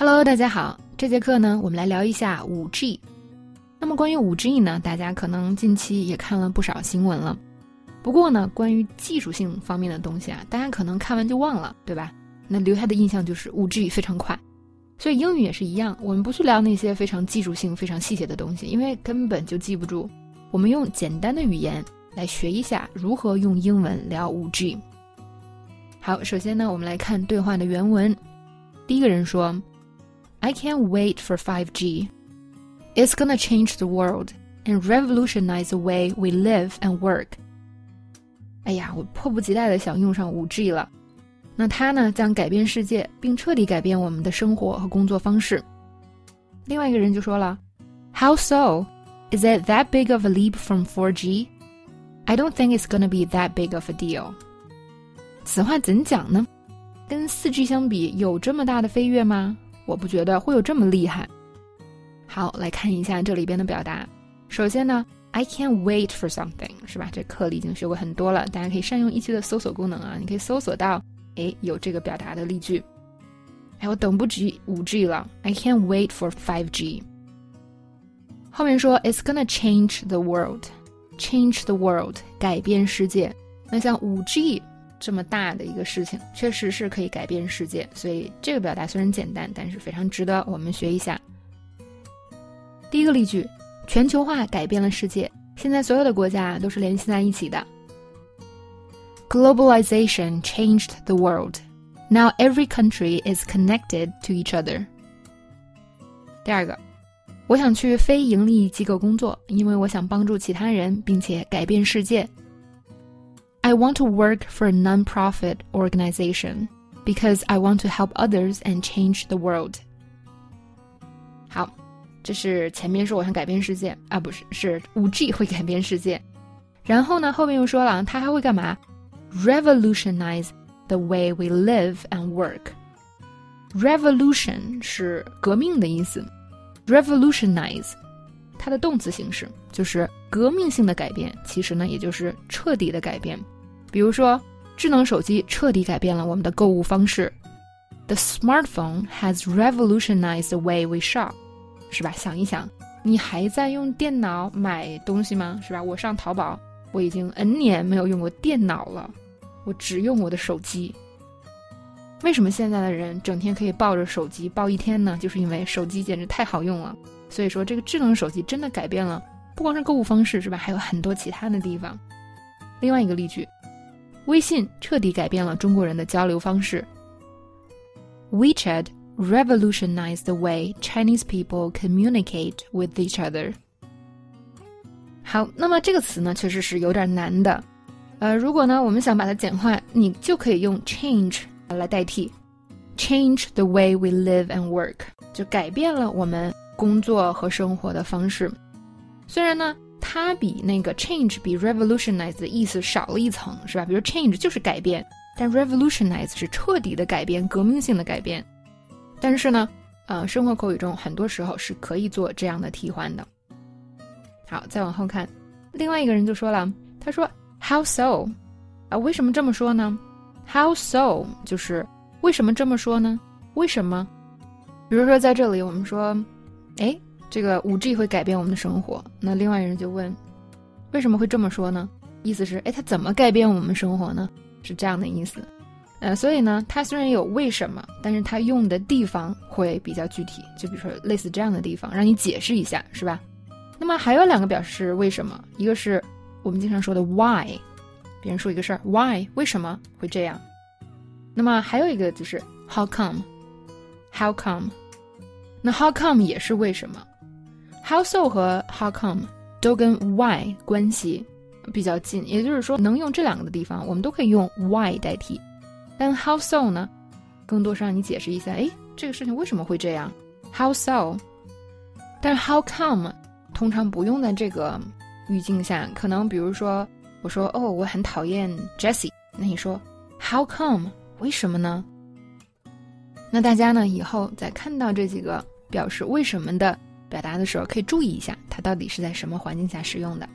Hello，大家好，这节课呢，我们来聊一下五 G。那么关于五 G 呢，大家可能近期也看了不少新闻了。不过呢，关于技术性方面的东西啊，大家可能看完就忘了，对吧？那留下的印象就是五 G 非常快。所以英语也是一样，我们不去聊那些非常技术性、非常细节的东西，因为根本就记不住。我们用简单的语言来学一下如何用英文聊五 G。好，首先呢，我们来看对话的原文。第一个人说。I can't wait for 5G. It's gonna change the world and revolutionize the way we live and work. 哎呀，我迫不及待的想用上 5G 了。那它呢，将改变世界，并彻底改变我们的生活和工作方式。另外一个人就说了，How so? Is it that big of a leap from 4G? I don't think it's gonna be that big of a deal. 此话怎讲呢？跟 4G 相比，有这么大的飞跃吗？ 我不觉得会有这么厉害。好，来看一下这里边的表达。首先呢，I can't wait for something，是吧？这课里已经学过很多了，大家可以善用一期的搜索功能啊，你可以搜索到，哎，有这个表达的例句。哎，我等不及五 G 了，I can't wait for five G。后面说，It's gonna change the world，change the world，改变世界。那像五 G。这么大的一个事情，确实是可以改变世界。所以这个表达虽然简单，但是非常值得我们学一下。第一个例句：全球化改变了世界，现在所有的国家都是联系在一起的。Globalization changed the world. Now every country is connected to each other. 第二个，我想去非盈利机构工作，因为我想帮助其他人，并且改变世界。I want to work for a non-profit organization because I want to help others and change the world. 好，这是前面说我想改变世界啊，不是，是五 G 会改变世界。然后呢，后面又说了，它还会干嘛？Revolutionize the way we live and work. Revolution 是革命的意思，revolutionize 它的动词形式就是革命性的改变，其实呢，也就是彻底的改变。比如说，智能手机彻底改变了我们的购物方式。The smartphone has revolutionized the way we shop，是吧？想一想，你还在用电脑买东西吗？是吧？我上淘宝，我已经 N 年没有用过电脑了，我只用我的手机。为什么现在的人整天可以抱着手机抱一天呢？就是因为手机简直太好用了。所以说，这个智能手机真的改变了，不光是购物方式，是吧？还有很多其他的地方。另外一个例句，微信彻底改变了中国人的交流方式。WeChat revolutionized the way Chinese people communicate with each other。好，那么这个词呢，确实是有点难的。呃，如果呢，我们想把它简化，你就可以用 change 来代替，change the way we live and work，就改变了我们。工作和生活的方式，虽然呢，它比那个 change 比 revolutionize 的意思少了一层，是吧？比如 change 就是改变，但 revolutionize 是彻底的改变、革命性的改变。但是呢，呃，生活口语中很多时候是可以做这样的替换的。好，再往后看，另外一个人就说了，他说 How so？啊，为什么这么说呢？How so？就是为什么这么说呢？为什么？比如说在这里，我们说。哎，这个五 G 会改变我们的生活。那另外一人就问，为什么会这么说呢？意思是，哎，它怎么改变我们生活呢？是这样的意思。呃，所以呢，它虽然有为什么，但是它用的地方会比较具体。就比如说类似这样的地方，让你解释一下，是吧？那么还有两个表示为什么，一个是我们经常说的 why，别人说一个事儿，why 为什么会这样？那么还有一个就是 how come，how come。How come 也是为什么？how so 和 how come 都跟 why 关系比较近，也就是说能用这两个的地方，我们都可以用 why 代替。但 how so 呢，更多是让你解释一下，哎，这个事情为什么会这样？how so？但是 how come 通常不用在这个语境下，可能比如说我说哦，我很讨厌 Jessie，那你说 how come？为什么呢？那大家呢？以后在看到这几个表示为什么的表达的时候，可以注意一下，它到底是在什么环境下使用的。